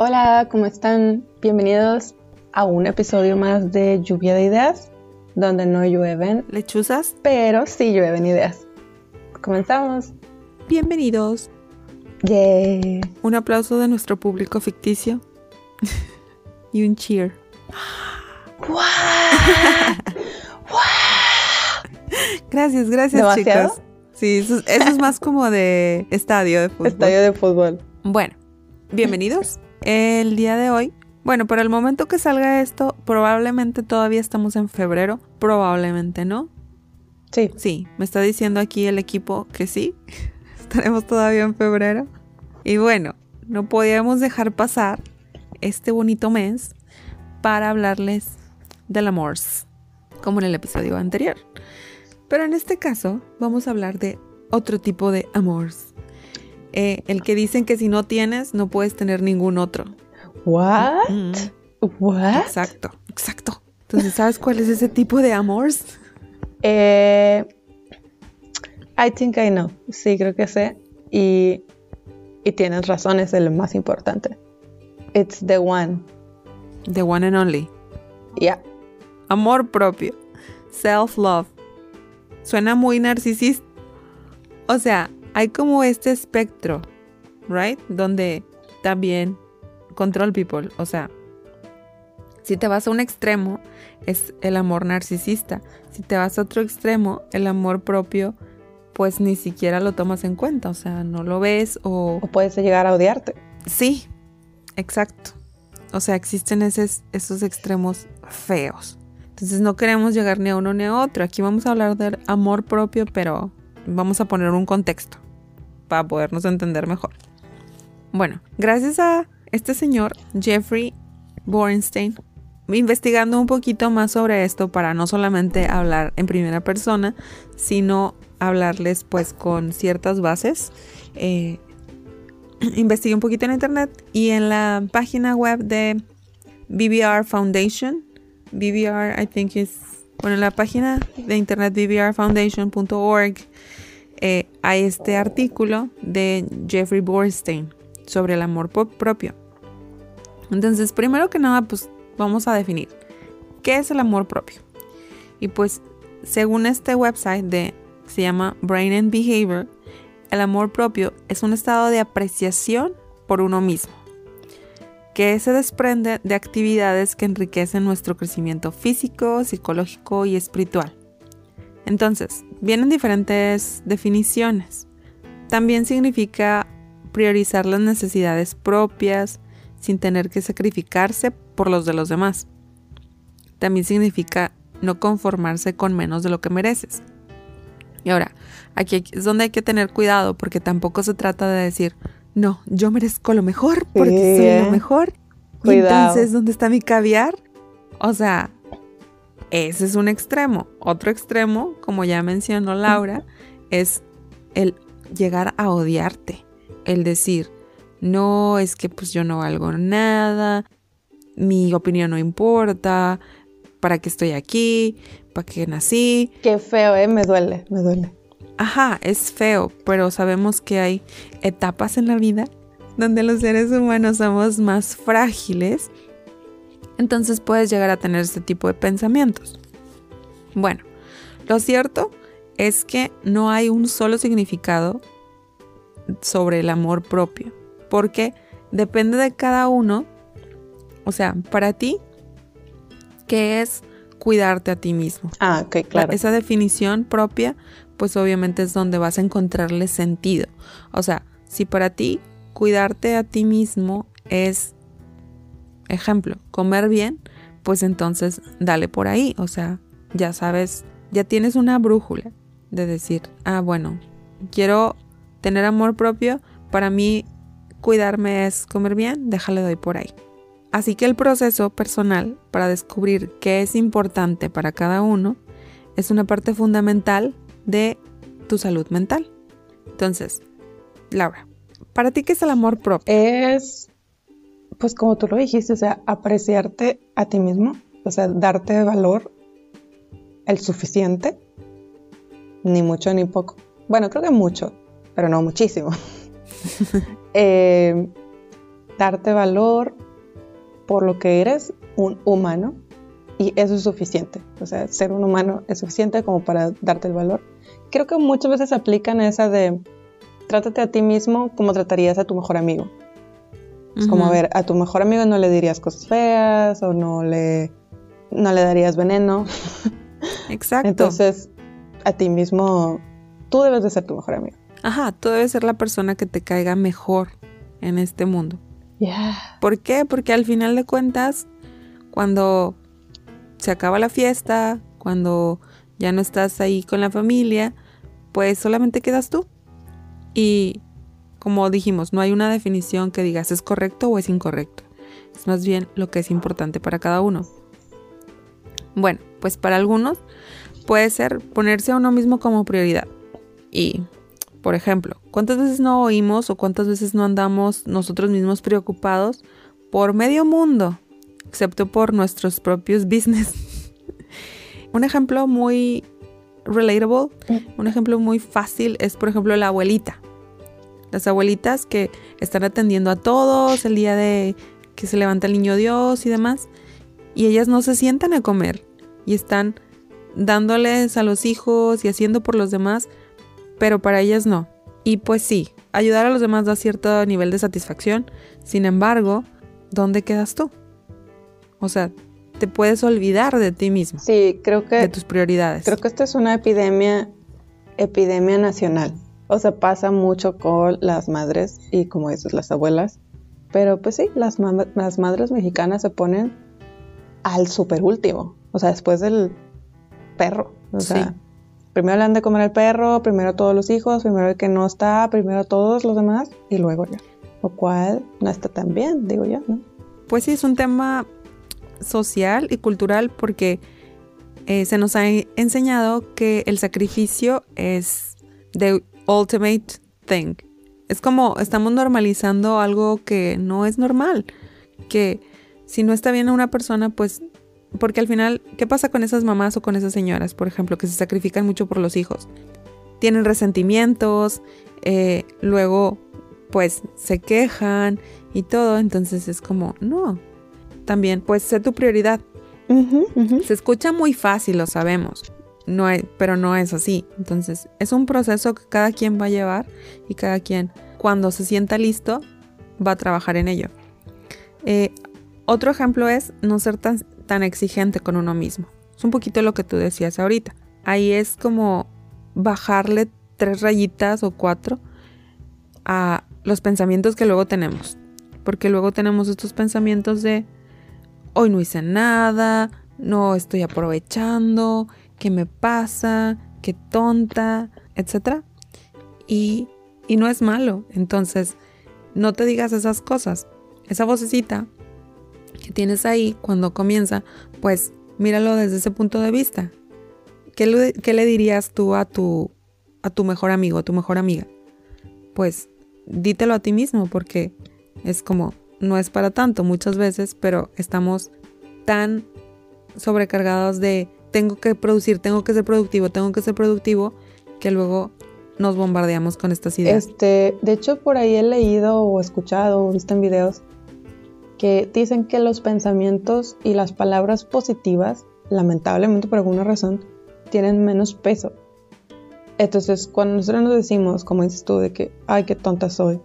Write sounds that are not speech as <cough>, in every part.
Hola, ¿cómo están? Bienvenidos a un episodio más de Lluvia de Ideas, donde no llueven lechuzas, pero sí llueven ideas. Comenzamos. Bienvenidos. Un aplauso de nuestro público ficticio <laughs> y un cheer. <laughs> gracias, gracias, ¿Demasiado? chicos. Sí, eso, eso es más como de estadio de fútbol. Estadio de fútbol. Bueno, bienvenidos. El día de hoy, bueno, para el momento que salga esto, probablemente todavía estamos en febrero, probablemente no. Sí. Sí, me está diciendo aquí el equipo que sí, <laughs> estaremos todavía en febrero. Y bueno, no podíamos dejar pasar este bonito mes para hablarles del amor, como en el episodio anterior. Pero en este caso vamos a hablar de otro tipo de amores. Eh, el que dicen que si no tienes, no puedes tener ningún otro. What? Mm, What? exacto, exacto. Entonces, ¿sabes cuál es ese tipo de amores? Eh, I think I know. Sí, creo que sé. Y, y tienes razón, es el más importante. It's the one. The one and only. Yeah. Amor propio. Self-love. Suena muy narcisista. O sea, hay como este espectro, ¿right? Donde también control people. O sea, si te vas a un extremo, es el amor narcisista. Si te vas a otro extremo, el amor propio, pues ni siquiera lo tomas en cuenta. O sea, no lo ves o... O puedes llegar a odiarte. Sí, exacto. O sea, existen esos, esos extremos feos. Entonces no queremos llegar ni a uno ni a otro. Aquí vamos a hablar del amor propio, pero vamos a poner un contexto para podernos entender mejor. Bueno, gracias a este señor, Jeffrey Borenstein, investigando un poquito más sobre esto para no solamente hablar en primera persona, sino hablarles pues con ciertas bases. Eh, <clears throat> investigué un poquito en internet y en la página web de BBR Foundation, BBR I think is, bueno, en la página de internet bbrfoundation.org eh, hay este artículo de Jeffrey Borstein sobre el amor propio. Entonces, primero que nada, pues vamos a definir qué es el amor propio. Y pues, según este website de se llama Brain and Behavior, el amor propio es un estado de apreciación por uno mismo, que se desprende de actividades que enriquecen nuestro crecimiento físico, psicológico y espiritual. Entonces, vienen diferentes definiciones. También significa priorizar las necesidades propias sin tener que sacrificarse por los de los demás. También significa no conformarse con menos de lo que mereces. Y ahora, aquí es donde hay que tener cuidado porque tampoco se trata de decir, no, yo merezco lo mejor porque Sí, soy ¿eh? lo mejor. Y entonces, ¿dónde está mi caviar? O sea, ese es un extremo. Otro extremo, como ya mencionó Laura, es el llegar a odiarte. El decir, no, es que pues yo no valgo nada, mi opinión no importa, ¿para qué estoy aquí? ¿Para qué nací? Qué feo, ¿eh? Me duele, me duele. Ajá, es feo, pero sabemos que hay etapas en la vida donde los seres humanos somos más frágiles. Entonces puedes llegar a tener este tipo de pensamientos. Bueno, lo cierto es que no hay un solo significado sobre el amor propio, porque depende de cada uno. O sea, para ti, ¿qué es cuidarte a ti mismo? Ah, ok, claro. Esa definición propia, pues obviamente es donde vas a encontrarle sentido. O sea, si para ti cuidarte a ti mismo es, ejemplo, comer bien, pues entonces dale por ahí. O sea, ya sabes, ya tienes una brújula de decir, ah, bueno, quiero tener amor propio, para mí cuidarme es comer bien, déjale doy por ahí. Así que el proceso personal para descubrir qué es importante para cada uno es una parte fundamental de tu salud mental. Entonces, Laura, ¿para ti qué es el amor propio? Es, pues como tú lo dijiste, o sea, apreciarte a ti mismo, o sea, darte valor el suficiente, ni mucho ni poco. Bueno, creo que mucho, pero no muchísimo. <laughs> Eh, darte valor por lo que eres, un humano, y eso es suficiente. O sea, ser un humano es suficiente como para darte el valor. Creo que muchas veces aplican esa de trátate a ti mismo como tratarías a tu mejor amigo. Es como, a ver, a tu mejor amigo no le dirías cosas feas o no le, no le darías veneno. <laughs> Exacto. Entonces, a ti mismo, tú debes de ser tu mejor amigo. Ajá, tú debes ser la persona que te caiga mejor en este mundo. Yeah. ¿Por qué? Porque al final de cuentas, cuando se acaba la fiesta, cuando ya no estás ahí con la familia, pues solamente quedas tú. Y como dijimos, no hay una definición que digas es correcto o es incorrecto. Es más bien lo que es importante para cada uno. Bueno, pues para algunos puede ser ponerse a uno mismo como prioridad. Y, por ejemplo, ¿cuántas veces no oímos o cuántas veces no andamos nosotros mismos preocupados por medio mundo, excepto por nuestros propios business? <laughs> un ejemplo muy relatable, un ejemplo muy fácil es, por ejemplo, la abuelita. Las abuelitas que están atendiendo a todos el día de que se levanta el niño Dios y demás, y ellas no se sientan a comer y están dándoles a los hijos y haciendo por los demás, pero para ellas no. Y pues sí, ayudar a los demás da cierto nivel de satisfacción, sin embargo, ¿dónde quedas tú? O sea, te puedes olvidar de ti mismo. Sí, creo que... De tus prioridades. Creo que esta es una epidemia, epidemia nacional. O sea, pasa mucho con las madres y como dices, las abuelas. Pero pues sí, las, las madres mexicanas se ponen al super último. O sea, después del perro. O sea, primero le han de comer al perro, primero todos los hijos, primero el que no está, primero todos los demás y luego ya. Lo cual no está tan bien, digo yo, ¿no? Pues sí, es un tema social y cultural porque eh, se nos ha enseñado que el sacrificio es the ultimate thing. Es como estamos normalizando algo que no es normal, que si no está bien a una persona, pues porque al final, ¿qué pasa con esas mamás o con esas señoras, por ejemplo, que se sacrifican mucho por los hijos? Tienen resentimientos, eh, luego pues se quejan y todo, entonces es como, no, también pues sé tu prioridad. Se escucha muy fácil, lo sabemos, no pero no es así. Entonces es un proceso que cada quien va a llevar y cada quien cuando se sienta listo va a trabajar en ello. Eh, otro ejemplo es no ser tan, tan exigente con uno mismo. Es un poquito lo que tú decías ahorita. Ahí es como bajarle tres rayitas o cuatro a los pensamientos que luego tenemos. Porque luego tenemos estos pensamientos de hoy no hice nada, no estoy aprovechando, qué me pasa, qué tonta, etc. Y, y no es malo. Entonces, no te digas esas cosas. Esa vocecita que tienes ahí cuando comienza, pues míralo desde ese punto de vista. ¿Qué le, qué le dirías tú a tu, a tu mejor amigo, a tu mejor amiga? Pues dítelo a ti mismo porque es como, no es para tanto muchas veces, pero estamos tan sobrecargados de tengo que producir, tengo que ser productivo, tengo que ser productivo, que luego nos bombardeamos con estas ideas. Este, de hecho, por ahí he leído o escuchado o visto en videos que dicen que los pensamientos y las palabras positivas, lamentablemente por alguna razón, tienen menos peso. Entonces, cuando nosotros nos decimos, como dices tú, de que, ay, qué tonta soy,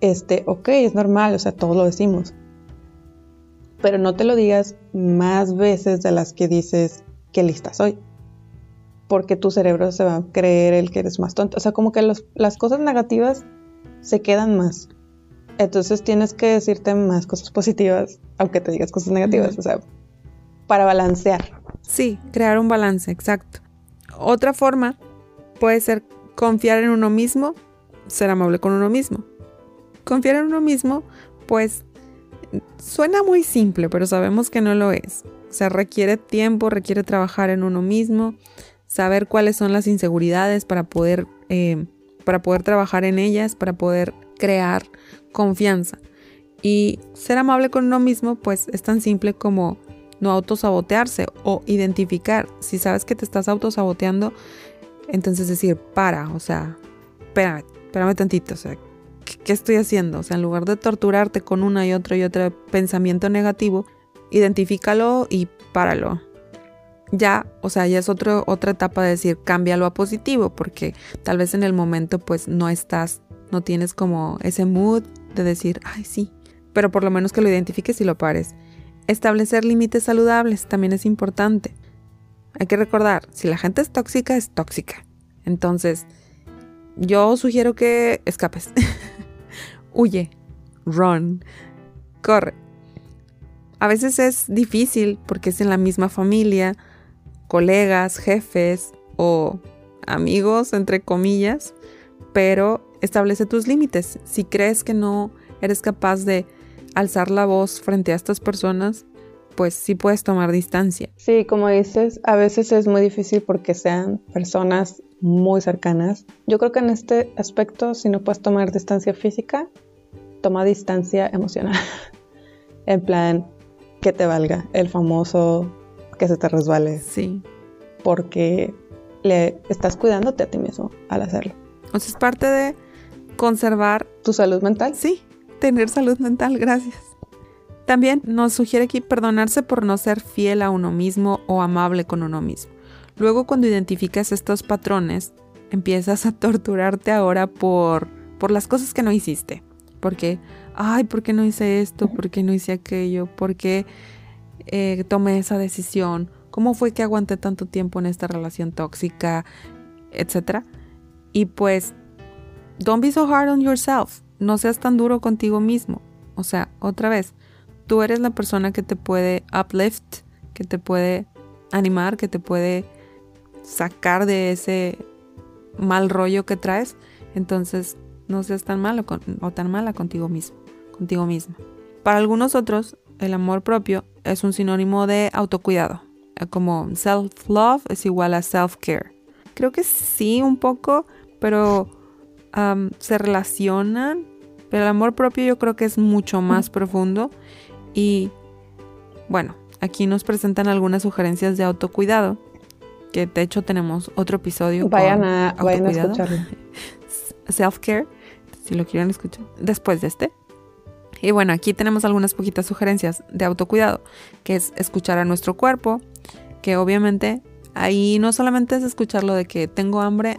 este, ok, es normal, o sea, todos lo decimos. Pero no te lo digas más veces de las que dices, qué lista soy. Porque tu cerebro se va a creer el que eres más tonto. O sea, como que las cosas negativas se quedan más. Entonces tienes que decirte más cosas positivas, aunque te digas cosas negativas, o sea, para balancear. Sí, crear un balance, exacto. Otra forma puede ser confiar en uno mismo, ser amable con uno mismo. Confiar en uno mismo, pues suena muy simple, pero sabemos que no lo es. O sea, requiere tiempo, requiere trabajar en uno mismo, saber cuáles son las inseguridades para poder, eh, para poder trabajar en ellas, para poder crear confianza. Y ser amable con uno mismo, pues es tan simple como no autosabotearse o identificar. Si sabes que te estás autosaboteando, entonces decir, para, o sea, espérame, espérame tantito, o sea, ¿qué estoy haciendo? O sea, en lugar de torturarte con una y otra y otro pensamiento negativo, identifícalo y páralo. Ya, o sea, ya es otro, otra etapa de decir, cámbialo a positivo, porque tal vez en el momento pues no estás, no tienes como ese mood de decir, ay, sí, pero por lo menos que lo identifiques y lo pares. Establecer límites saludables también es importante. Hay que recordar, si la gente es tóxica, es tóxica. Entonces, yo sugiero que escapes. <laughs> Huye, run, corre. A veces es difícil porque es en la misma familia, colegas, jefes o amigos, entre comillas, pero establece tus límites. Si crees que no eres capaz de alzar la voz frente a estas personas, pues sí puedes tomar distancia. Sí, como dices, a veces es muy difícil porque sean personas muy cercanas. Yo creo que en este aspecto, si no puedes tomar distancia física, toma distancia emocional. <laughs> en plan, que te valga el famoso que se te resbale. Sí. Porque le estás cuidándote a ti mismo al hacerlo. O sea, es parte de conservar tu salud mental. Sí, tener salud mental, gracias. También nos sugiere aquí perdonarse por no ser fiel a uno mismo o amable con uno mismo. Luego cuando identificas estos patrones, empiezas a torturarte ahora por, por las cosas que no hiciste. Porque, ay, ¿por qué no hice esto? ¿Por qué no hice aquello? ¿Por qué eh, tomé esa decisión? ¿Cómo fue que aguanté tanto tiempo en esta relación tóxica? Etcétera. Y pues, don't be so hard on yourself. No seas tan duro contigo mismo. O sea, otra vez, tú eres la persona que te puede uplift, que te puede animar, que te puede sacar de ese mal rollo que traes. Entonces, no seas tan malo o tan mala contigo mismo, contigo misma. Para algunos otros, el amor propio es un sinónimo de autocuidado, eh, como self-love es igual a self-care. Creo que sí, un poco, pero se relacionan. Pero el amor propio yo creo que es mucho más profundo. Y bueno, aquí nos presentan algunas sugerencias de autocuidado. Que de hecho tenemos otro episodio. Vayan, a, vayan a escucharlo. <laughs> Self-care si lo quieren escuchar, después de este. Y bueno, aquí tenemos algunas poquitas sugerencias de autocuidado, que es escuchar a nuestro cuerpo, que obviamente ahí no solamente es escuchar lo de que tengo hambre,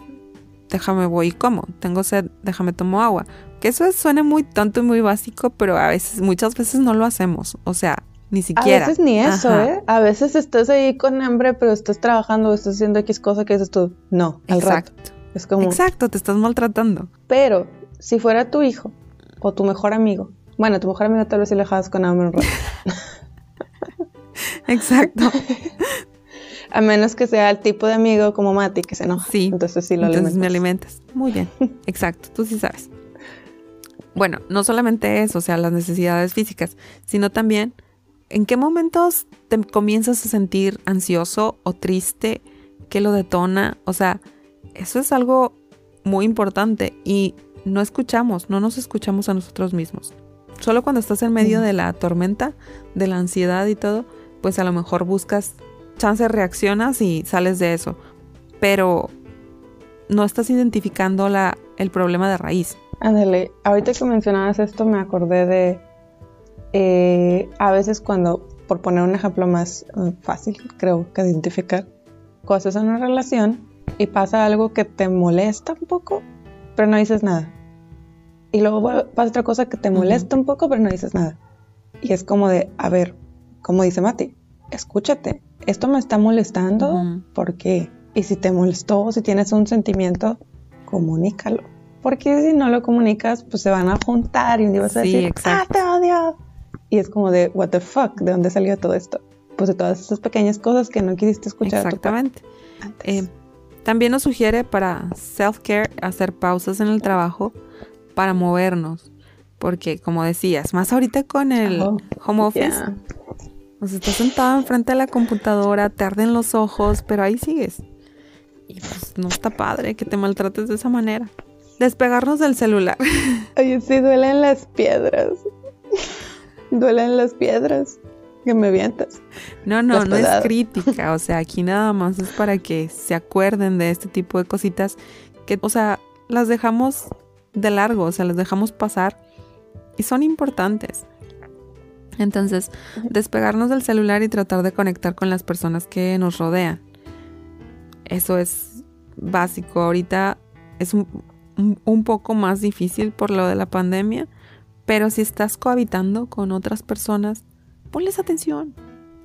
déjame voy y como, tengo sed, déjame tomo agua. Que eso suena muy tonto y muy básico, pero a veces, muchas veces no lo hacemos. O sea, ni siquiera. A veces ni eso, ¿eh? A veces estás ahí con hambre, pero estás trabajando, estás haciendo X cosa que dices tú, no, al Exacto. Es como... Exacto, te estás maltratando. Pero si fuera tu hijo o tu mejor amigo, bueno, tu mejor amigo tal vez si le dejas con hambre. <laughs> Exacto. <laughs> A menos que sea el tipo de amigo como Mati que se enoja. Sí. Entonces sí lo Entonces me alimentas. Muy bien. <laughs> Exacto. Tú sí sabes. Bueno, no solamente eso, o sea, las necesidades físicas, sino también en qué momentos te comienzas a sentir ansioso o triste, qué lo detona. O sea, eso es algo muy importante y no escuchamos, no nos escuchamos a nosotros mismos. Solo cuando estás en medio de la tormenta, de la ansiedad y todo, pues a lo mejor buscas chance, reaccionas y sales de eso. Pero no estás identificando la, el problema de raíz. Ándale, ahorita que mencionabas esto me acordé de eh, a veces cuando, por poner un ejemplo más eh, fácil, creo que identificar, cosas en una relación y pasa algo que te molesta un poco, pero no dices nada. Y luego pasa otra cosa que te molesta un poco, pero no dices nada. Y es como de, a ver, como dice Mati, escúchate, esto me está molestando, ¿por qué? Y si te molestó, si tienes un sentimiento, comunícalo. Porque si no lo comunicas, pues se van a juntar y un día vas a decir, ¡ah, te odio! Y es como de, ¿what the fuck? ¿De dónde salió todo esto? Pues de todas esas pequeñas cosas que no quisiste escuchar. Exactamente. Eh, también nos sugiere para self-care hacer pausas en el trabajo para movernos. Porque, como decías, más ahorita con el home office, sea, estás sentado enfrente de la computadora, te arden los ojos, pero ahí sigues. Y pues no está padre que te maltrates de esa manera. Despegarnos del celular. <laughs> Oye, sí, duelen las piedras. <laughs> duelen las piedras que me vientas. No, no, no es crítica, o sea, aquí nada más es para que se acuerden de este tipo de cositas que, o sea, las dejamos de largo, o sea, las dejamos pasar y son importantes. Entonces, despegarnos del celular y tratar de conectar con las personas que nos rodean. Eso es básico. Ahorita es un, un, poco más difícil por lo de la pandemia, pero si estás cohabitando con otras personas, ponles atención,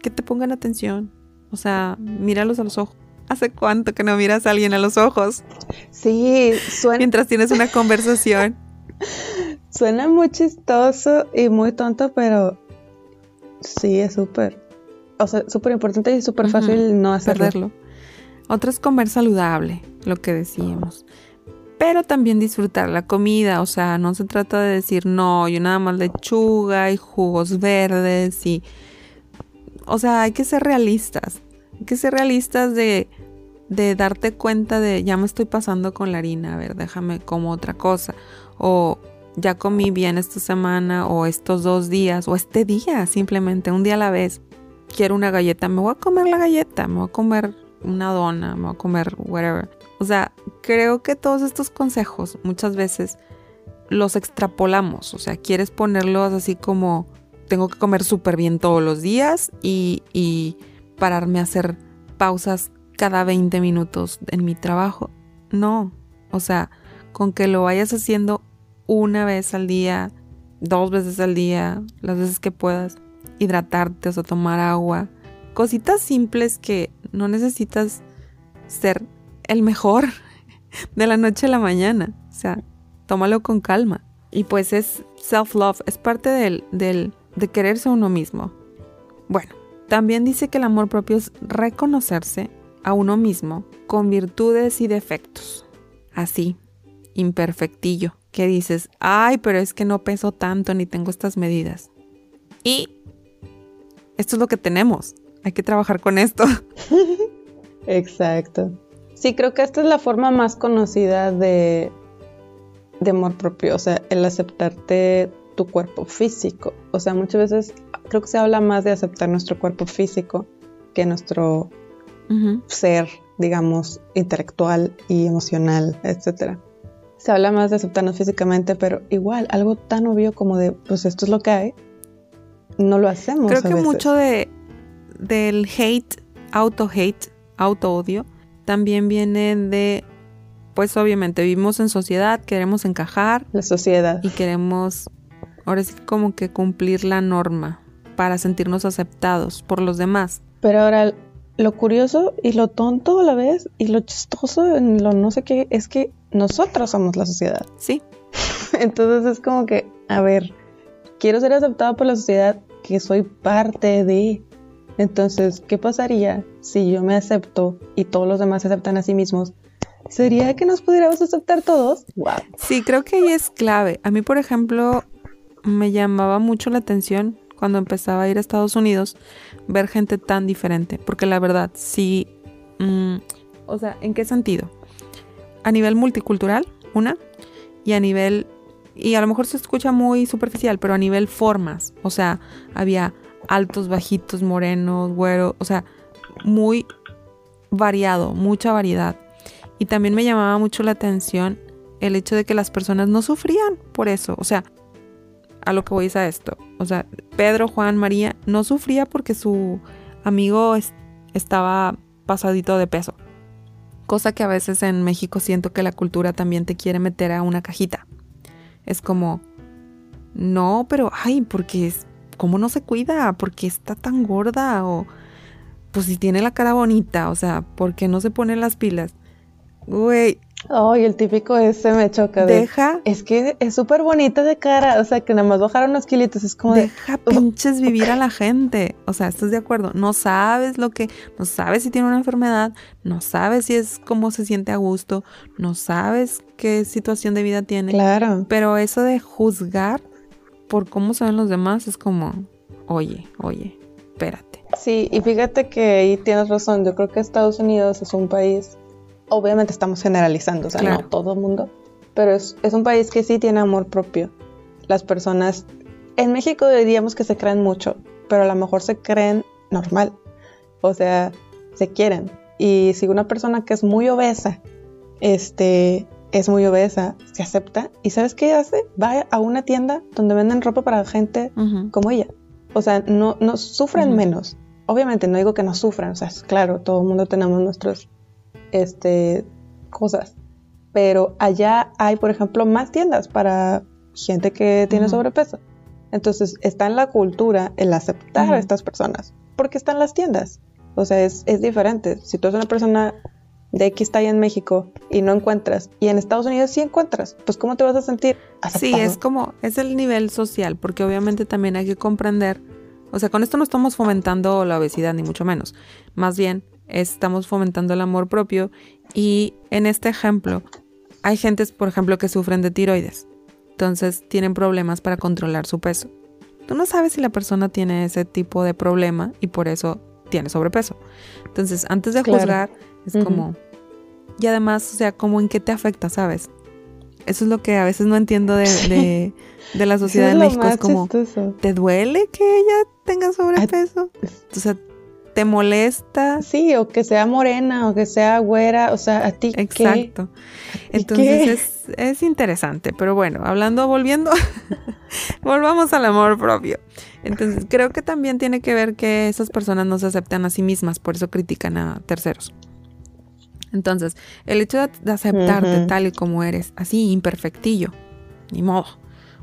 que te pongan atención. O sea, míralos a los ojos. <laughs> ¿Hace cuánto que no miras a alguien a los ojos? Sí, suena. Mientras tienes una conversación. <laughs> suena muy chistoso y muy tonto, pero sí, es súper. O sea, súper importante y súper fácil no hacerlo. Otro es comer saludable, lo que decíamos. Pero también disfrutar la comida, o sea, no se trata de decir, no, yo nada más lechuga y jugos verdes y... O sea, hay que ser realistas. Hay que ser realistas de, de darte cuenta de, ya me estoy pasando con la harina, a ver, déjame como otra cosa. O ya comí bien esta semana o estos dos días o este día, simplemente un día a la vez. Quiero una galleta, me voy a comer la galleta, me voy a comer una dona, me voy a comer whatever. O sea, creo que todos estos consejos muchas veces los extrapolamos. O sea, quieres ponerlos así como tengo que comer súper bien todos los días y, y pararme a hacer pausas cada 20 minutos en mi trabajo. No, o sea, con que lo vayas haciendo una vez al día, dos veces al día, las veces que puedas, hidratarte, o sea, tomar agua, cositas simples que no necesitas ser el mejor de la noche a la mañana. O sea, tómalo con calma. Y pues es self-love, es parte del, del, de quererse a uno mismo. Bueno, también dice que el amor propio es reconocerse a uno mismo con virtudes y defectos. Así, imperfectillo, que dices, ay, pero es que no peso tanto ni tengo estas medidas. Y esto es lo que tenemos hay que trabajar con esto. <laughs> Exacto. Sí, creo que esta es la forma más conocida de, de amor propio, o sea, el aceptarte tu cuerpo físico. O sea, muchas veces creo que se habla más de aceptar nuestro cuerpo físico que nuestro ser, digamos, intelectual y emocional, etc. Se habla más de aceptarnos físicamente, pero igual, algo tan obvio como de, pues esto es lo que hay, no lo hacemos. Creo que mucho de, del hate, auto-hate, auto-odio, también viene de, pues obviamente vivimos en sociedad, queremos encajar. La sociedad. Y queremos, ahora sí como que cumplir la norma para sentirnos aceptados por los demás. Pero ahora, lo curioso y lo tonto a la vez y lo chistoso en lo no sé qué es que nosotros somos la sociedad. Sí. <laughs> Entonces es como que, a ver, quiero ser aceptado por la sociedad que soy parte de, entonces, ¿qué pasaría si yo me acepto y todos los demás se aceptan a sí mismos? ¿Sería que nos pudiéramos aceptar todos? Wow. Sí, creo que ahí es clave. A mí, por ejemplo, me llamaba mucho la atención cuando empezaba a ir a Estados Unidos ver gente tan diferente. Porque la verdad, sí. Mm, o sea, ¿en qué sentido? A nivel multicultural, una. Y a nivel. Y a lo mejor se escucha muy superficial, pero a nivel formas. O sea, había altos, bajitos, morenos, güeros, o sea, muy variado, mucha variedad. Y también me llamaba mucho la atención el hecho de que las personas no sufrían por eso, o sea, a lo que voy es a esto, o sea, Pedro, Juan, María no sufría porque su amigo estaba pasadito de peso. Cosa que a veces en México siento que la cultura también te quiere meter a una cajita. Es como, no, pero, ay, porque es, ¿cómo no se cuida? ¿Por qué está tan gorda? O pues si tiene la cara bonita, o sea, ¿por qué no se pone las pilas? Güey. Ay, el típico ese me choca. deja. Es que es súper bonita de cara, o sea, que nada más bajaron unos kilitos, es como Deja pinches vivir a la gente. O sea, ¿estás de acuerdo? No sabes lo que, no sabes si tiene una enfermedad, no sabes si es cómo se siente a gusto, no sabes qué situación de vida tiene. Claro. Pero eso de juzgar por cómo se ven los demás es como, oye, oye, espérate. Sí, y fíjate que ahí tienes razón, yo creo que Estados Unidos es un país, obviamente estamos generalizando, o sea, no todo el mundo, pero es, es un país que sí tiene amor propio. Las personas, en México diríamos que se creen mucho, pero a lo mejor se creen normal, o sea, se quieren. Y si una persona que es muy obesa, este, es muy obesa, se acepta y ¿sabes qué hace? Va a una tienda donde venden ropa para gente como ella. O sea, no, no sufren menos. Obviamente no digo que no sufran, o sea, es claro, todo el mundo tenemos nuestras este, cosas. Pero allá hay, por ejemplo, más tiendas para gente que tiene sobrepeso. Entonces está en la cultura el aceptar a estas personas, porque están las tiendas. O sea, es, es diferente. Si tú eres una persona de X talla en México y no encuentras, y en Estados Unidos sí encuentras, pues ¿cómo te vas a sentir? Sí, es como, es el nivel social, porque obviamente también hay que comprender, o sea, con esto no estamos fomentando la obesidad, ni mucho menos, más bien estamos fomentando el amor propio y en este ejemplo hay gentes, por ejemplo, que sufren de tiroides, entonces tienen problemas para controlar su peso. Tú no sabes si la persona tiene ese tipo de problema y por eso tiene sobrepeso. Entonces, antes de juzgar, es como, y además, o sea, como en qué te afecta, ¿sabes? Eso es lo que a veces no entiendo de, de, la <laughs> sociedad de México. Es como, ¿te duele que ella tenga sobrepeso? O sea, ¿te molesta? Sí, o que sea morena, o que sea güera, o sea, a ti. Exacto. Entonces es, es, interesante, pero bueno, hablando, volviendo, <laughs> volvamos al amor propio. Entonces creo que también tiene que ver que esas personas no se aceptan a sí mismas, por eso critican a terceros. Entonces, el hecho de, aceptarte tal y como eres, así imperfectillo, ni modo.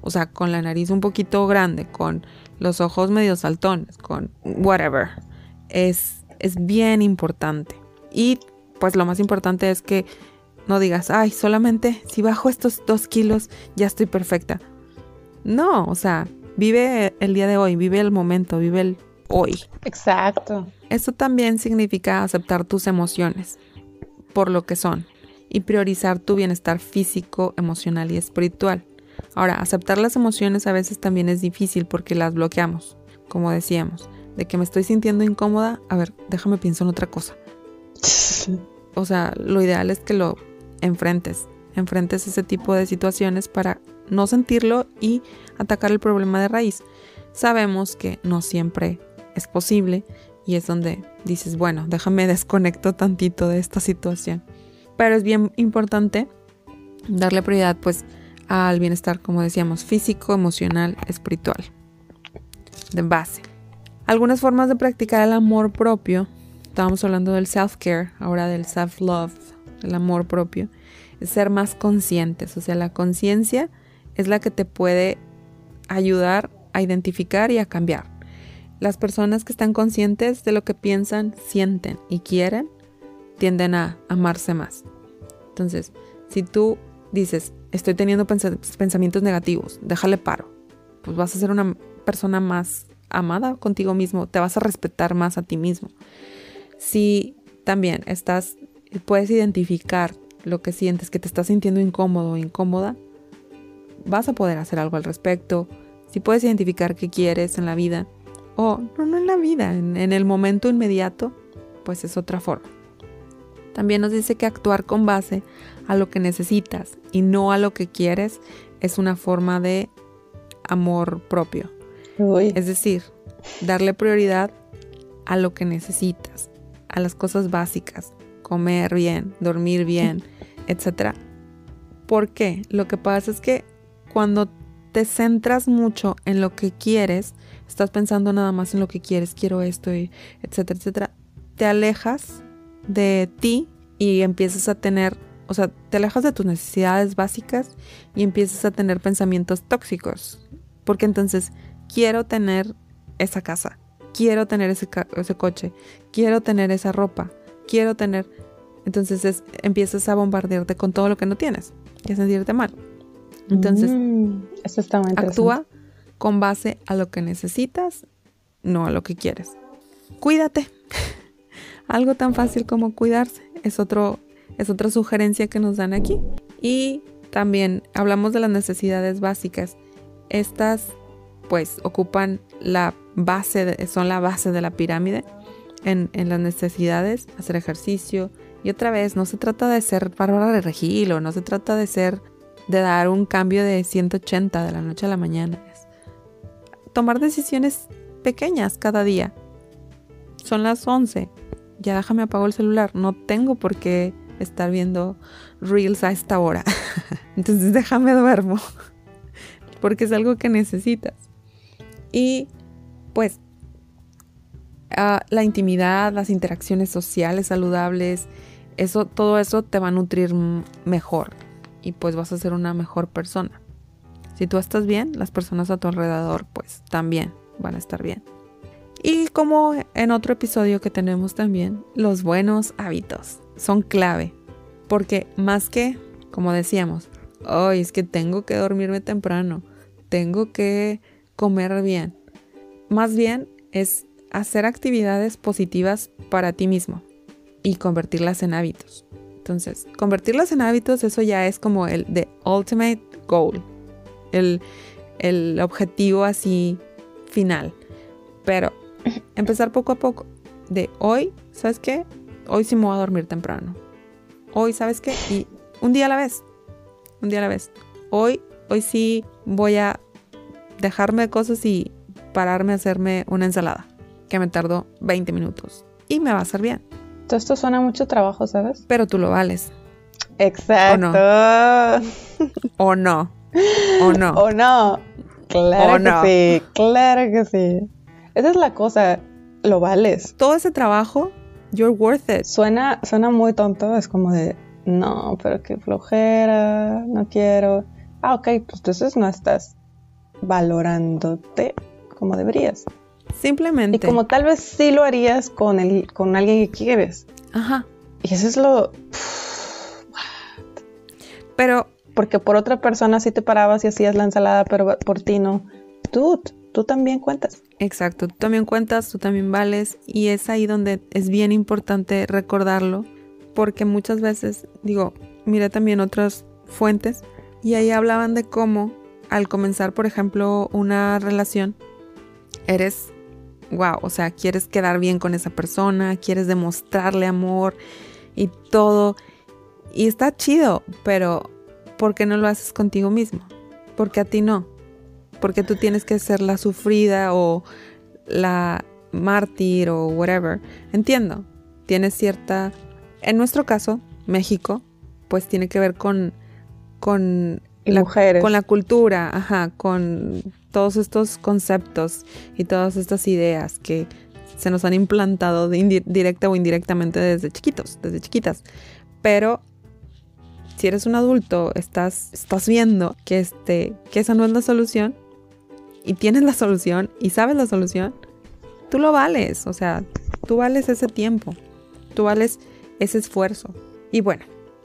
O sea, con la nariz un poquito grande, con los ojos medio saltones, con whatever, es, es bien importante. Y pues lo más importante es que no digas, ay, solamente si bajo estos dos kilos ya estoy perfecta. No, o sea, vive el día de hoy, vive el momento, vive el hoy. Exacto. Eso también significa aceptar tus emociones por lo que son y priorizar tu bienestar físico, emocional y espiritual. Ahora, aceptar las emociones a veces también es difícil porque las bloqueamos, como decíamos, de que me estoy sintiendo incómoda, a ver, déjame pensar en otra cosa. <laughs> O sea, lo ideal es que lo enfrentes, enfrentes ese tipo de situaciones para no sentirlo y atacar el problema de raíz. Sabemos que no siempre es posible y es donde dices, bueno, déjame desconecto tantito de esta situación. Pero es bien importante darle prioridad pues al bienestar, como decíamos, físico, emocional, espiritual. De base. Algunas formas de practicar el amor propio. Estábamos hablando del self-care, ahora del self-love, el amor propio. Es ser más conscientes. O sea, la conciencia es la que te puede ayudar a identificar y a cambiar. Las personas que están conscientes de lo que piensan, sienten y quieren, tienden a amarse más. Entonces, si tú dices, estoy teniendo pensamientos negativos, déjale paro, pues vas a ser una persona más amada contigo mismo, te vas a respetar más a ti mismo. Si también estás, puedes identificar lo que sientes, que te estás sintiendo incómodo o incómoda, vas a poder hacer algo al respecto. Si puedes identificar qué quieres en la vida, o no, no en la vida, en, el momento inmediato, pues es otra forma. También nos dice que actuar con base a lo que necesitas y no a lo que quieres es una forma de amor propio. Es decir, darle prioridad a lo que necesitas, a las cosas básicas, comer bien, dormir bien, <laughs> etc. ¿Por qué? Lo que pasa es que cuando te centras mucho en lo que quieres, estás pensando nada más en lo que quieres, quiero esto, y etcétera, etcétera, te alejas de ti y empiezas a tener, o sea, te alejas de tus necesidades básicas y empiezas a tener pensamientos tóxicos. Porque entonces quiero tener esa casa, quiero tener ese, ese coche, quiero tener esa ropa, quiero tener... Entonces empiezas a bombardearte con todo lo que no tienes y a sentirte mal. Entonces, mm, actúa con base a lo que necesitas, no a lo que quieres. Cuídate. <laughs> Algo tan fácil como cuidarse es, otro, es otra sugerencia que nos dan aquí. Y también hablamos de las necesidades básicas. Estas pues ocupan la base, son la base de la pirámide en, en, las necesidades, hacer ejercicio. Y otra vez, no se trata de ser Bárbara de Regil o no se trata de ser, de dar un cambio de 180 de la noche a la mañana tomar decisiones pequeñas cada día. Son las 11. Ya déjame apago el celular. No tengo por qué estar viendo reels a esta hora. <laughs> Entonces déjame duermo. <laughs> Porque es algo que necesitas. Y pues ah, la intimidad, las interacciones sociales saludables, eso, todo eso te va a nutrir mejor. Y pues vas a ser una mejor persona. Si tú estás bien, las personas a tu alrededor pues también van a estar bien. Y como en otro episodio que tenemos también, los buenos hábitos son clave. Porque más que, como decíamos, hoy es que tengo que dormirme temprano, tengo que comer bien. Más bien es hacer actividades positivas para ti mismo y convertirlas en hábitos. Entonces, convertirlas en hábitos, eso ya es como el the ultimate goal, el, el objetivo así final. Pero empezar poco a poco. De hoy, ¿sabes qué? Hoy sí me voy a dormir temprano. Hoy, ¿sabes qué? Y un día a la vez. Un día a la vez. Hoy, hoy sí voy a dejarme de cosas y pararme a hacerme una ensalada. Que me tardó 20 minutos. Y me va a hacer bien. Todo esto suena mucho trabajo, ¿sabes? Pero tú lo vales. Exacto. O no. <laughs> O no. <laughs> O no. Claro que sí. Claro que sí. Esa es la cosa, lo vales. Todo ese trabajo, you're worth it. Suena, suena muy tonto, es como de, no, pero qué flojera, no quiero. Ah, ok, pues entonces no estás valorándote como deberías. Simplemente. Y como tal vez sí lo harías con, el, con alguien que quieres. Ajá. Y eso es lo... Pero... Porque por otra persona sí te parabas y hacías la ensalada, pero por ti no. Dude, tú también cuentas. Exacto, tú también cuentas, tú también vales y es ahí donde es bien importante recordarlo porque muchas veces, digo, mira también otras fuentes y ahí hablaban de cómo al comenzar, por ejemplo, una relación, eres, wow, o sea, quieres quedar bien con esa persona, quieres demostrarle amor y todo. Y está chido, pero ¿por qué no lo haces contigo mismo? Porque a ti no porque tú tienes que ser la sufrida o la mártir o whatever. Entiendo, tienes cierta... En nuestro caso, México, pues tiene que ver con... con la, con la cultura, ajá, con todos estos conceptos y todas estas ideas que se nos han implantado directa o indirectamente desde chiquitos, desde chiquitas. Pero si eres un adulto, estás, estás viendo que, este, que esa no es la solución, y tienes la solución y sabes la solución, tú lo vales, o sea, tú vales ese tiempo, tú vales ese esfuerzo. Y bueno,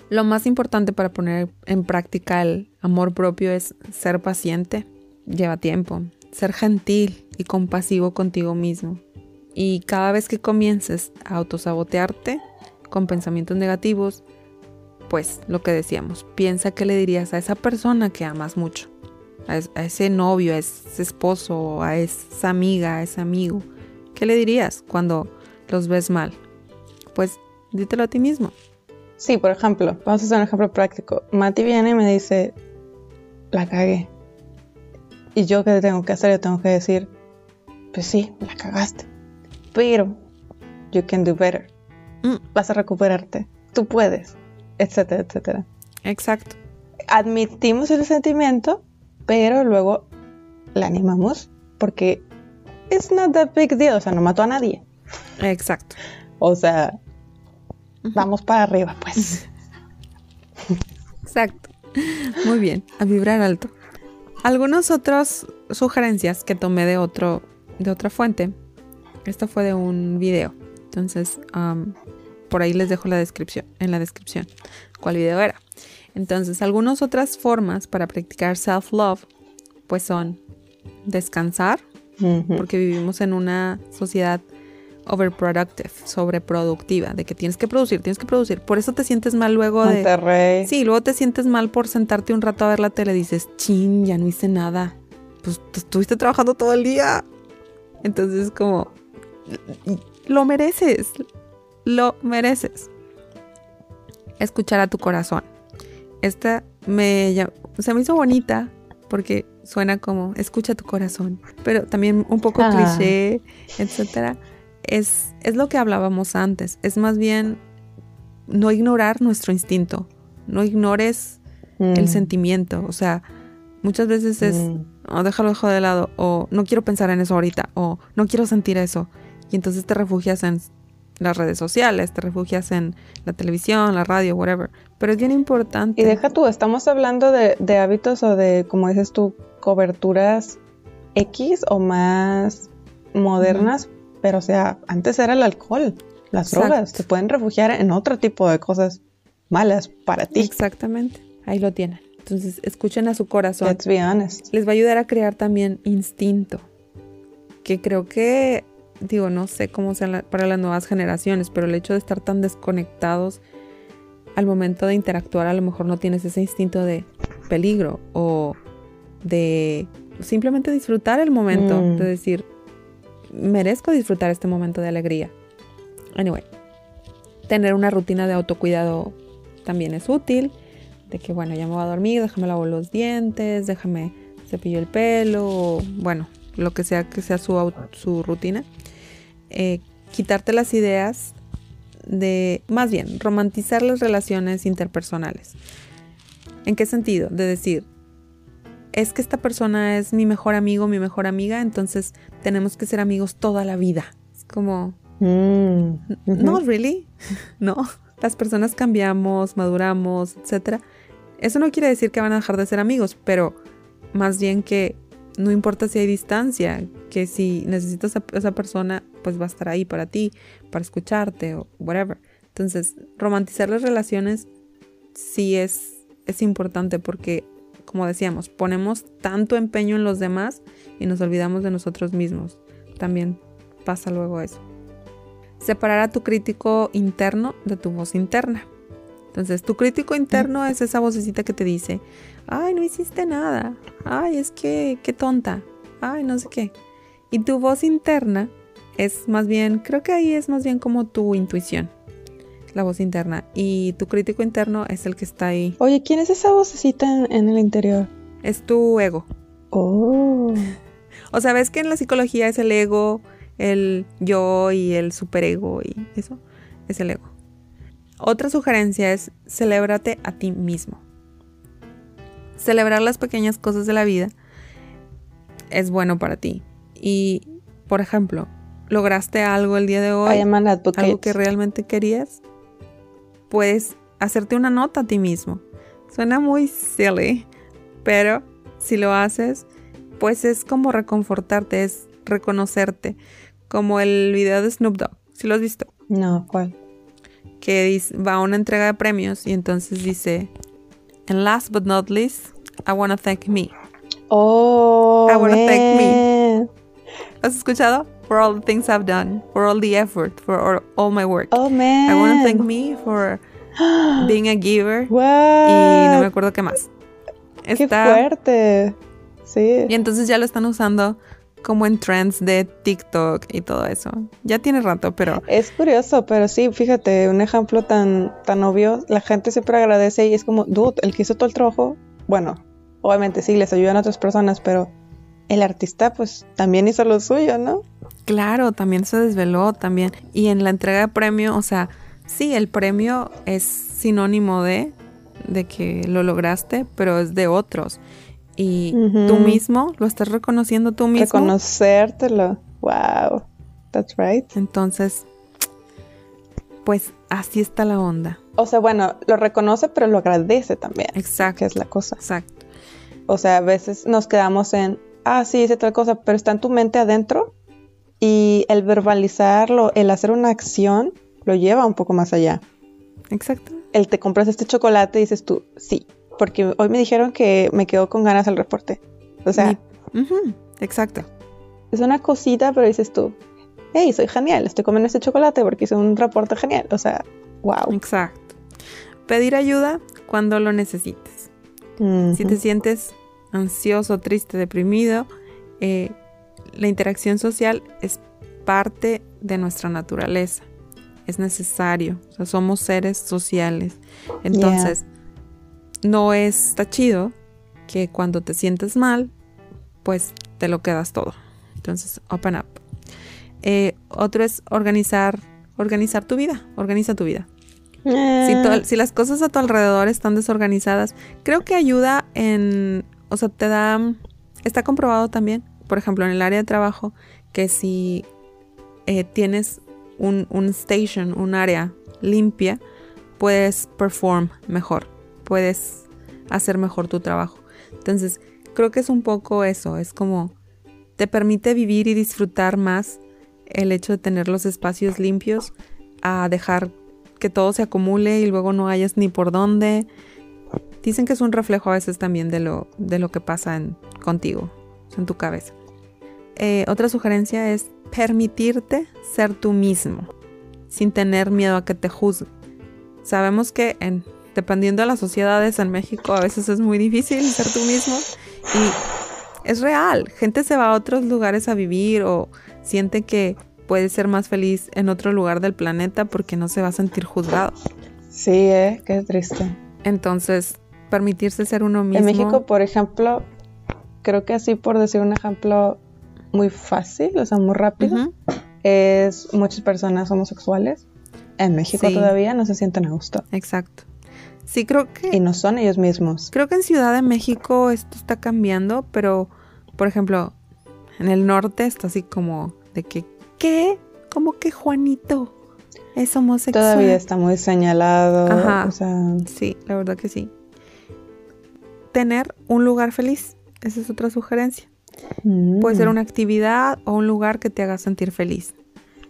lo más importante para poner en práctica el amor propio es ser paciente, lleva tiempo, ser gentil y compasivo contigo mismo. Y cada vez que comiences a autosabotearte con pensamientos negativos, pues lo que decíamos, piensa que le dirías a esa persona que amas mucho a, ese novio, a ese esposo, a esa amiga, a ese amigo? ¿Qué le dirías cuando los ves mal? Pues dítelo a ti mismo. Sí, por ejemplo, vamos a hacer un ejemplo práctico. Mati viene y me dice, la cagué. Y yo qué tengo que hacer, yo tengo que decir, pues sí, la cagaste. Pero, you can do better. Mm. Vas a recuperarte. Tú puedes, etcétera, etcétera. Exacto. Admitimos el sentimiento pero luego la animamos porque it's not that big deal, o sea, no mató a nadie. Exacto. O sea, vamos para arriba, pues. Exacto. Muy bien, a vibrar alto. Algunas otras sugerencias que tomé de otro de otra fuente. Esto fue de un video. Entonces, por ahí les dejo la descripción, en la descripción, cuál video era. Entonces, algunas otras formas para practicar self-love, pues son descansar, porque vivimos en una sociedad overproductive, sobreproductiva, de que tienes que producir, tienes que producir. Por eso te sientes mal luego de... Sí, luego te sientes mal por sentarte un rato a ver la tele. Dices, chin, ya no hice nada. Pues estuviste trabajando todo el día. Entonces, como, lo mereces, lo mereces. Escuchar a tu corazón. Esta me, se me hizo bonita porque suena como escucha tu corazón, pero también un poco ah. cliché, etcétera. Es, es lo que hablábamos antes, es más bien no ignorar nuestro instinto, no ignores el Mm. sentimiento, o sea, muchas veces es, Mm. "Oh, déjalo dejo de lado, o no quiero pensar en eso ahorita, o no quiero sentir eso, y entonces te refugias en las redes sociales, te refugias en la televisión, la radio, whatever, pero es bien importante. Y deja tú, estamos hablando de, de hábitos o de, como dices tú, coberturas X o más modernas, pero o sea, antes era el alcohol, las Exacto. drogas, te pueden refugiar en otro tipo de cosas malas para ti. Exactamente, ahí lo tienen. Entonces, escuchen a su corazón. Let's be honest. les va a ayudar a crear también instinto. Que creo que, digo, no sé cómo sea la- para las nuevas generaciones, pero el hecho de estar tan desconectados al momento de interactuar, a lo mejor no tienes ese instinto de peligro o de simplemente disfrutar el momento, Mm. de decir, merezco disfrutar este momento de alegría. Anyway, tener una rutina de autocuidado también es útil de que bueno, ya me voy a dormir, déjame lavar los dientes, déjame cepillo el pelo, o, bueno, lo que sea que sea su, su rutina. Eh, quitarte las ideas de, más bien, romantizar las relaciones interpersonales. ¿En qué sentido? De decir, es que esta persona es mi mejor amigo, mi mejor amiga, entonces tenemos que ser amigos toda la vida. Es como, Mm, no, really. <laughs> No. Las personas cambiamos, maduramos, etcétera. Eso no quiere decir que van a dejar de ser amigos, pero más bien que no importa si hay distancia, que si necesitas a esa persona, pues va a estar ahí para ti, para escucharte o whatever. Entonces, romantizar las relaciones sí es, es importante porque, como decíamos, ponemos tanto empeño en los demás y nos olvidamos de nosotros mismos. También pasa luego eso separar a tu crítico interno de tu voz interna. Entonces, tu crítico interno es esa vocecita que te dice, ay, no hiciste nada, ay, es que, qué tonta, ay, no sé qué. Y tu voz interna es más bien, creo que ahí es más bien como tu intuición, la voz interna. Y tu crítico interno es el que está ahí, Oye, ¿quién es esa vocecita en, en el interior? es tu ego. Oh. <laughs> O sea, ves que en la psicología es el ego, el yo y el superego y eso es el ego. Otra sugerencia es celébrate a ti mismo. Celebrar las pequeñas cosas de la vida es bueno para ti. Y, por ejemplo, lograste algo el día de hoy, algo que realmente querías, puedes hacerte una nota a ti mismo. Suena muy silly, pero si lo haces, pues es como reconfortarte, es reconocerte, como el video de Snoop Dogg, si lo has visto, No, ¿cuál? que dice- va a una entrega de premios y entonces dice, and last but not least, I want to thank me. Oh, I wanna thank me. man. ¿Has escuchado? For all the things I've done, for all the effort, for all, all my work. Oh, man. I want to thank me for <gasps> being a giver. What? Y no me acuerdo qué más. Qué fuerte. Sí. y entonces ya lo están usando como en trends de TikTok y todo eso. Ya tiene rato, pero Es curioso, pero sí, fíjate, un ejemplo tan, tan obvio, la gente siempre agradece y es como, dude, el que hizo todo el trabajo, bueno, obviamente sí, les ayudan a otras personas, pero el artista pues también hizo lo suyo, ¿no? Claro, también se desveló también. Y en la entrega de premio, o sea, sí, el premio es sinónimo de, de que lo lograste, pero es de otros. Y tú mismo lo estás reconociendo tú mismo. Reconocértelo. Wow. That's right. Entonces, pues así está la onda. O sea, bueno, lo reconoce, pero lo agradece también, Exacto. que es la cosa. Exacto. O sea, a veces nos quedamos en, ah, sí, hice tal cosa, pero está en tu mente adentro y el verbalizarlo, el hacer una acción, lo lleva un poco más allá. Exacto. El te compras este chocolate y dices tú, sí, porque hoy me dijeron que me quedó con ganas el reporte. O sea, Mi- Exacto. es una cosita, pero dices tú, hey, soy genial, estoy comiendo este chocolate porque hice un reporte genial. O sea, wow. Exacto. Pedir ayuda cuando lo necesites. Si te sientes ansioso, triste, deprimido, eh, la interacción social es parte de nuestra naturaleza. Es necesario. O sea, somos seres sociales. Entonces, no está chido que cuando te sientes mal, pues te lo quedas todo. Entonces, open up. Eh, otro es organizar, organizar tu vida. Organiza tu vida. Eh, Si, si las cosas a tu alrededor están desorganizadas, creo que ayuda en, o sea, te da, está comprobado también, por ejemplo, en el área de trabajo, que si eh, tienes un, un station, un área limpia, puedes perform mejor, puedes hacer mejor tu trabajo. Entonces, creo que es un poco eso, es como te permite vivir y disfrutar más el hecho de tener los espacios limpios a dejar que todo se acumule y luego no hayas ni por dónde. Dicen que es un reflejo a veces también de lo, de lo que pasa en, contigo, en tu cabeza. Eh, otra sugerencia es permitirte ser tú mismo, sin tener miedo a que te juzguen. Sabemos que en, dependiendo de las sociedades en México a veces es muy difícil ser tú mismo y es real. Gente se va a otros lugares a vivir o siente que puede ser más feliz en otro lugar del planeta porque no se va a sentir juzgado. Sí, eh, qué triste. Entonces, permitirse ser uno mismo. En México, por ejemplo, creo que así por decir un ejemplo muy fácil, o sea, muy rápido, es muchas personas homosexuales en México Sí. todavía no se sienten a gusto Exacto. Sí, creo y que no son ellos mismos. creo que en Ciudad de México esto está cambiando, pero por ejemplo, en el norte está así como de que ¿qué? ¿Cómo que Juanito es homosexual? Todavía está muy señalado, Ajá. o sea, Sí, la verdad que sí. Tener un lugar feliz, esa es otra sugerencia. Puede ser mm, una actividad o un lugar que te haga sentir feliz.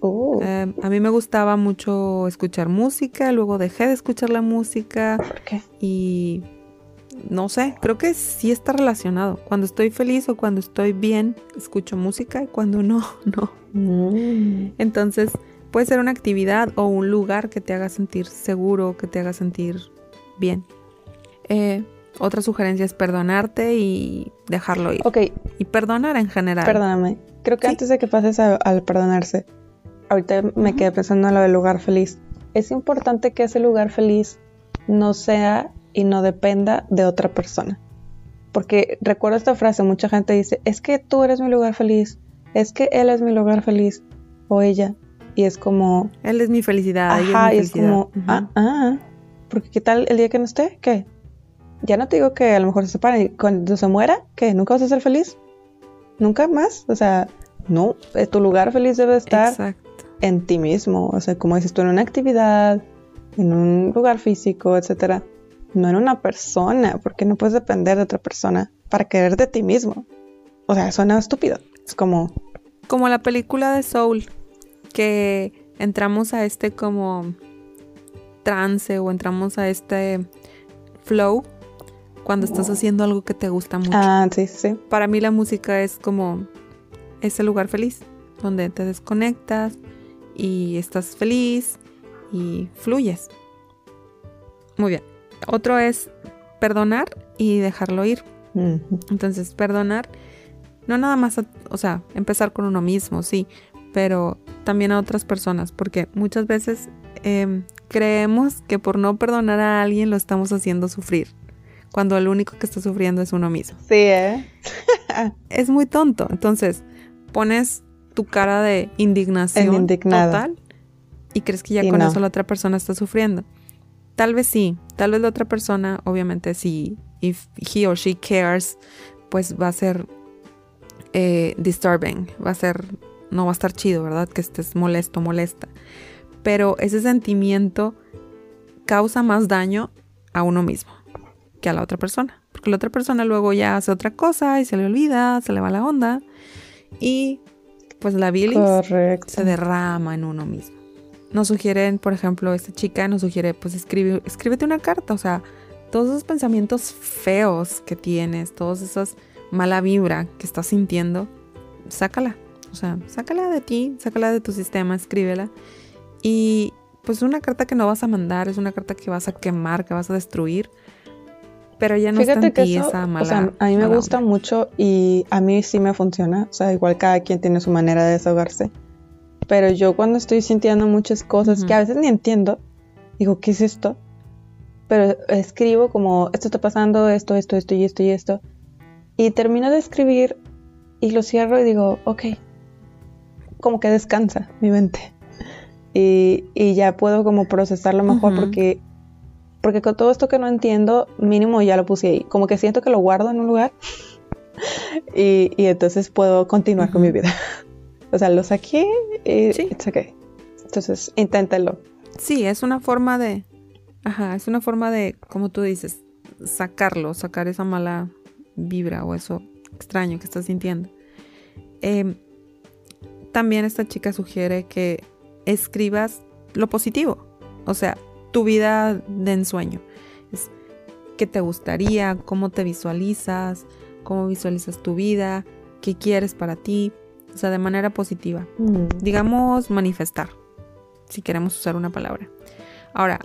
uh, Eh, a mí me gustaba mucho escuchar música, luego dejé de escuchar la música ¿por qué? y no sé, creo que sí está relacionado. Cuando estoy feliz o cuando estoy bien, escucho música y cuando no, <laughs> no. Mm, Entonces, puede ser una actividad o un lugar que te haga sentir seguro, que te haga sentir bien. Eh, otra sugerencia es perdonarte y dejarlo ir. Ok, Y perdonar en general. perdóname. Creo que Sí. antes de que pases a- al perdonarse, ahorita me quedé pensando en lo del lugar feliz. Es importante que ese lugar feliz no sea y no dependa de otra persona. Porque recuerdo esta frase, mucha gente dice, es que tú eres mi lugar feliz, es que él es mi lugar feliz, o ella. Y es como, Él es mi felicidad. ella ajá, y mi es felicidad. como, Ujú. ah, ah, porque qué tal el día que no esté, ¿qué? Ya no te digo que a lo mejor se separen y cuando se muera, ¿qué? ¿Nunca vas a ser feliz? ¿Nunca más? O sea, no, eh, tu lugar feliz debe estar Exacto. en ti mismo, o sea, como dices tú, en una actividad, en un lugar físico, etcétera, no en una persona, porque no puedes depender de otra persona para querer de ti mismo. O sea, suena estúpido. Es como, Como la película de Soul, que entramos a este como trance o entramos a este flow cuando estás haciendo algo que te gusta mucho. ah, sí, sí. Para mí la música es como ese lugar feliz, donde te desconectas y estás feliz y fluyes. Muy bien. Otro es perdonar y dejarlo ir. Entonces, perdonar, no nada más, a- o sea, empezar con uno mismo, sí, pero también a otras personas, porque muchas veces em, creemos que por no perdonar a alguien lo estamos haciendo sufrir, cuando el único que está sufriendo es uno mismo. Sí, ¿eh? <laughs> Es muy tonto, entonces pones tu cara de indignación total y crees que ya con no. eso la otra persona está sufriendo. Tal vez sí, tal vez la otra persona, obviamente, si if he or she cares, pues va a ser eh, disturbing, va a ser, no va a estar chido, ¿verdad? Que estés molesto, molesta. Pero ese sentimiento causa más daño a uno mismo que a la otra persona. Porque la otra persona luego ya hace otra cosa y se le olvida, se le va la onda. Y pues la bilis Correcto. se derrama en uno mismo. Nos sugieren, por ejemplo, esta chica nos sugiere, pues escribe, escríbete una carta, o sea, todos esos pensamientos feos que tienes, todas esas mala vibra que estás sintiendo, sácala, o sea, sácala de ti, sácala de tu sistema, escríbela. Y pues una carta que no vas a mandar, es una carta que vas a quemar, que vas a destruir, pero ya no está Fíjate en que ti eso, esa mala o sea, a mí me gusta onda. mucho y a mí sí me funciona. O sea, igual cada quien tiene su manera de desahogarse. Pero yo cuando estoy sintiendo muchas cosas que a veces ni entiendo, digo, ¿qué es esto? Pero escribo como, esto está pasando, esto, esto, esto y esto y esto. Y termino de escribir y lo cierro y digo, ok, como que descansa mi mente. y, y ya puedo como procesarlo mejor porque, porque con todo esto que no entiendo, mínimo ya lo puse ahí. Como que siento que lo guardo en un lugar <laughs> y, y entonces puedo continuar con mi vida. <laughs> o sea, lo saqué y Sí. it's okay. Entonces, inténtalo. Sí, es una forma de. Ajá, es una forma de, como tú dices, sacarlo, sacar esa mala vibra o eso extraño que estás sintiendo. Em, también esta chica sugiere que escribas lo positivo, o sea, tu vida de ensueño. Es qué te gustaría, cómo te visualizas, cómo visualizas tu vida, qué quieres para ti, o sea, de manera positiva Mm. digamos, manifestar, si queremos usar una palabra. Ahora,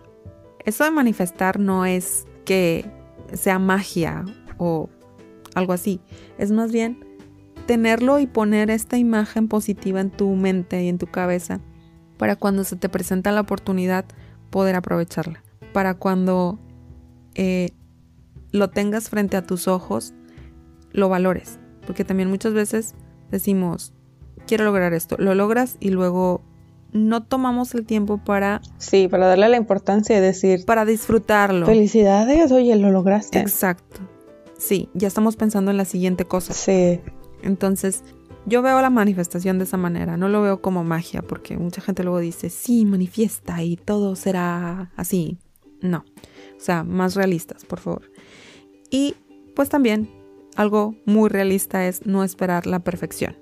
eso de manifestar no es que sea magia o algo así, es más bien tenerlo y poner esta imagen positiva en tu mente y en tu cabeza para cuando se te presenta la oportunidad poder aprovecharla, para cuando eh, lo tengas frente a tus ojos, lo valores, porque también muchas veces decimos, quiero lograr esto, lo logras y luego no tomamos el tiempo para, Sí, para darle la importancia y decir, para disfrutarlo. felicidades, oye, lo lograste. Exacto. Sí, ya estamos pensando en la siguiente cosa. Sí, Entonces, yo veo la manifestación de esa manera, no lo veo como magia, porque mucha gente luego dice, sí, manifiesta y todo será así. No, o sea, más realistas, por favor. Y pues también algo muy realista es no esperar la perfección.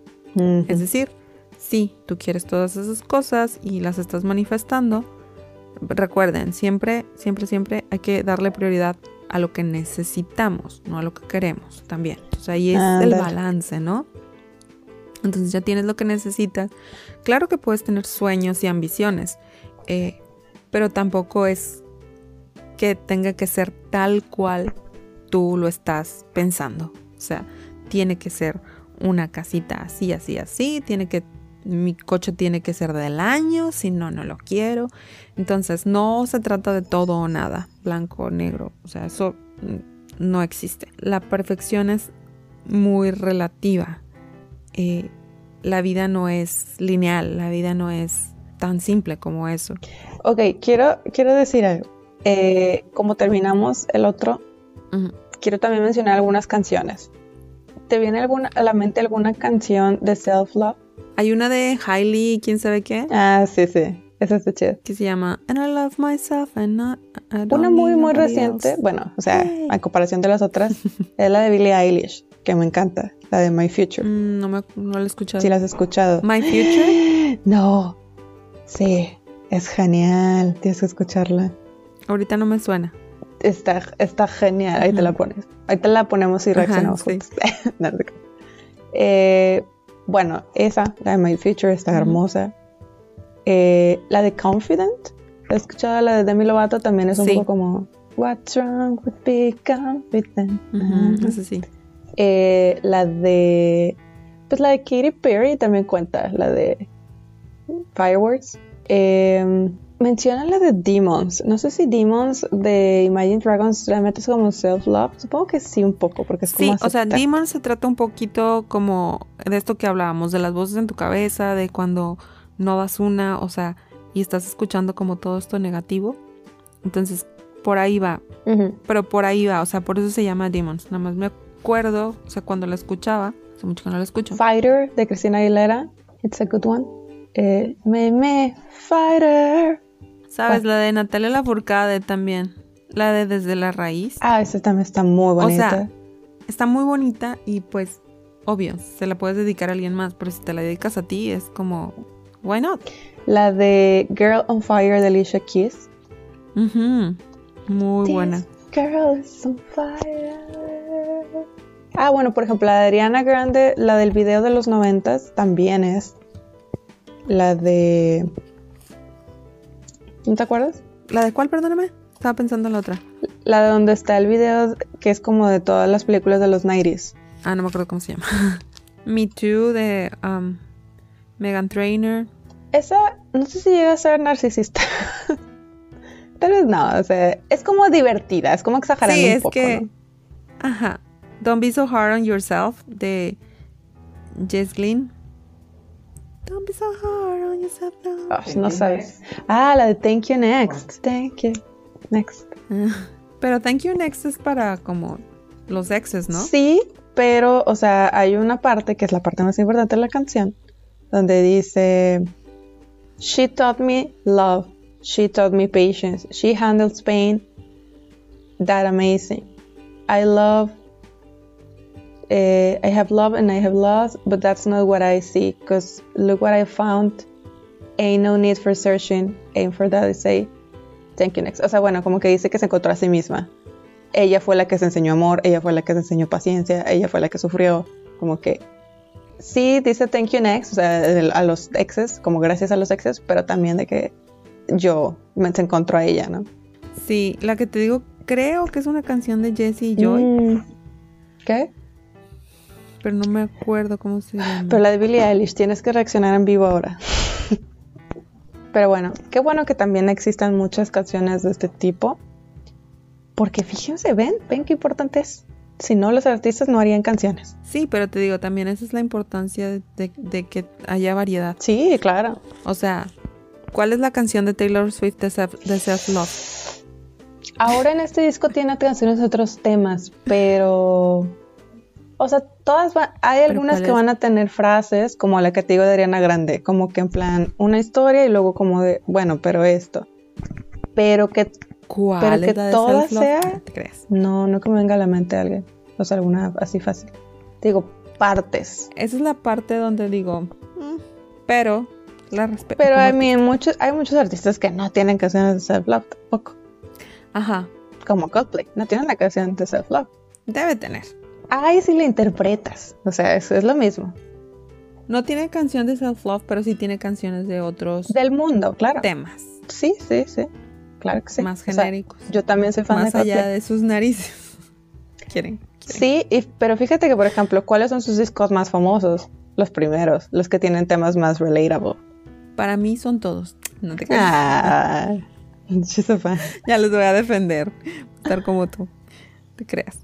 Es decir, si tú quieres todas esas cosas y las estás manifestando, recuerden, siempre, siempre, siempre hay que darle prioridad a lo que necesitamos, no a lo que queremos también. Sea, ahí es el balance, ¿no? Entonces ya tienes lo que necesitas. Claro que puedes tener sueños y ambiciones, eh, pero tampoco es que tenga que ser tal cual tú lo estás pensando. O sea, tiene que ser una casita así, así, así, tiene que mi coche tiene que ser del año, si no, no lo quiero. Entonces, no se trata de todo o nada, blanco o negro. O sea, eso mm, no existe. La perfección es muy relativa. Eh, la vida no es lineal, la vida no es tan simple como eso. Ok, quiero, quiero decir algo. Eh, como terminamos el otro, Ujú. quiero también mencionar algunas canciones. ¿Te viene alguna, a la mente alguna canción de self-love? Hay una de Hailey, quién sabe qué, Ah, sí, sí. Esa está chida. que se llama And I love myself and not, I don't Una muy, muy reciente, else". bueno, o sea, en comparación de las otras, es la de Billie Eilish, que me encanta, la de My Future. Mm, no, me, no la he escuchado. Si la has escuchado. My Future. <gasps> No, sí, es genial, tienes que escucharla. Ahorita no me suena. Está, está genial, ahí te la pones. Ahí te la ponemos y Ajá, reaccionamos sí. juntos. <laughs> No, no. Eh, bueno, esa, la de My Future, está hermosa. Eh, la de Confident, ¿has escuchado la de Demi Lovato? También es un Sí. poco como What's wrong with being confident? Eso sí. Eh, la de. Pues la de Katy Perry también cuenta, la de Fireworks. Eh, menciona la de Demons. No sé si Demons de Imagine Dragons realmente es como self-love. Supongo que sí, un poco, porque es Sí, como. o sea, aceptar. Demon se trata un poquito como de esto que hablábamos, de las voces en tu cabeza, de cuando no das una, o sea, y estás escuchando como todo esto negativo. Entonces, por ahí va, pero por ahí va, o sea, por eso se llama Demons. Nada más me acuerdo, o sea, cuando la escuchaba, hace mucho que no la escucho. Fighter de Cristina Aguilera. It's a good one. Eh, me, me, Fighter. ¿Sabes? La de Natalia Lafourcade también. La de Desde la Raíz. Ah, esa también está muy bonita. sea, Está muy bonita y pues, obvio, se la puedes dedicar a alguien más, pero si te la dedicas a ti es como, why not? la de Girl on Fire de Alicia Keys. Ujú, Muy This buena. Girl is on fire. Ah, bueno, por ejemplo, la de Ariana Grande, la del video de los noventas, también es la de... ¿No te acuerdas? ¿La de cuál, perdóname? Estaba pensando en la otra. La de donde está el video que es como de todas las películas de los 90s. Ah, no me acuerdo cómo se llama. <laughs> Me Too de um, Megan Trainor. Esa, no sé si llega a ser narcisista. <laughs> Tal vez no, o sea, es como divertida, es como exagerando Sí, un es poco, que... ¿no? Don't be so hard on yourself now. Ah, no sabes. Ah, la de Thank You Next. Thank You Next. <laughs> Pero Thank You Next es para como los exes, ¿no? Sí, pero, o sea, hay una parte que es la parte más importante de la canción, donde dice, She taught me love, she taught me patience, she handles pain, that amazing. I love, uh, I have love and I have lost, but that's not what I see, because look what I found, ain't no need for searching, aim for that I say, thank you next. O sea, bueno, como que dice que se encontró a sí misma ella fue la que se enseñó amor, ella fue la que se enseñó paciencia, ella fue la que sufrió, como que sí dice thank you next, o sea, a los exes, como gracias a los exes, pero también de que yo me se encontró a ella, ¿no? Sí, la que te digo, creo que es una canción de Jesse y Joy. Mm, ¿Qué? Pero no me acuerdo cómo se llama. Pero la de Billie Eilish, tienes que reaccionar en vivo ahora. pero bueno, qué bueno que también existan muchas canciones de este tipo porque fíjense, ven, ven qué importante es. Si no, los artistas no harían canciones. Sí, pero te digo, también esa es la importancia de, que haya variedad. Sí, claro. O sea, ¿cuál es la canción de Taylor Swift de Self, Love? Ahora en este disco tiene canciones de otros temas, pero... O sea, todas van... Hay algunas que van a tener frases, como la que te digo de Ariana Grande, como que en plan una historia y luego como de, bueno, pero esto. Pero que ¿Cuál Pero que toda sea. ¿Te crees? No, no que me venga a la mente alguien. O sea, alguna así fácil. Digo, partes. Esa es la parte donde digo, mm", pero la respeto. Pero hay muchos, hay muchos artistas que no tienen canciones de self-love tampoco. Ajá. Como Coldplay, no tienen la canción de self-love. Debe tener. Ay, si la interpretas. O sea, eso es lo mismo. No tiene canción de self-love, pero sí tiene canciones de otros. Del mundo, claro. Temas. Sí, sí, sí. Claro que sí. Más genéricos. yo también soy fan Más allá de sus narices. <laughs> ¿Quieren? Sí, pero fíjate que, por ejemplo, ¿cuáles son sus discos más famosos? Los primeros, los que tienen temas más relatable. Para mí son todos. No te creas. Ah, <laughs> ya les voy a defender. Estar como tú. Te creas.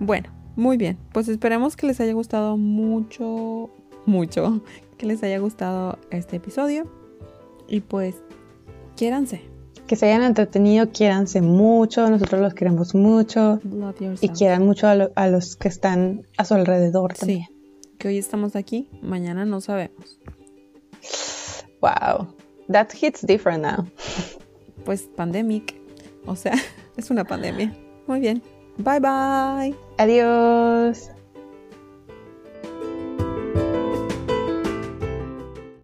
Bueno, muy bien. Pues esperemos que les haya gustado mucho, mucho. <laughs> Que les haya gustado este episodio. Y pues, quiéranse que se hayan entretenido, quiéranse mucho, nosotros los queremos mucho y quieran mucho a, los que están a su alrededor también. que hoy estamos aquí, mañana no sabemos. Wow, that hits different now. Pues pandemic, o sea, <laughs> es una pandemia. Muy bien, bye bye. Adiós.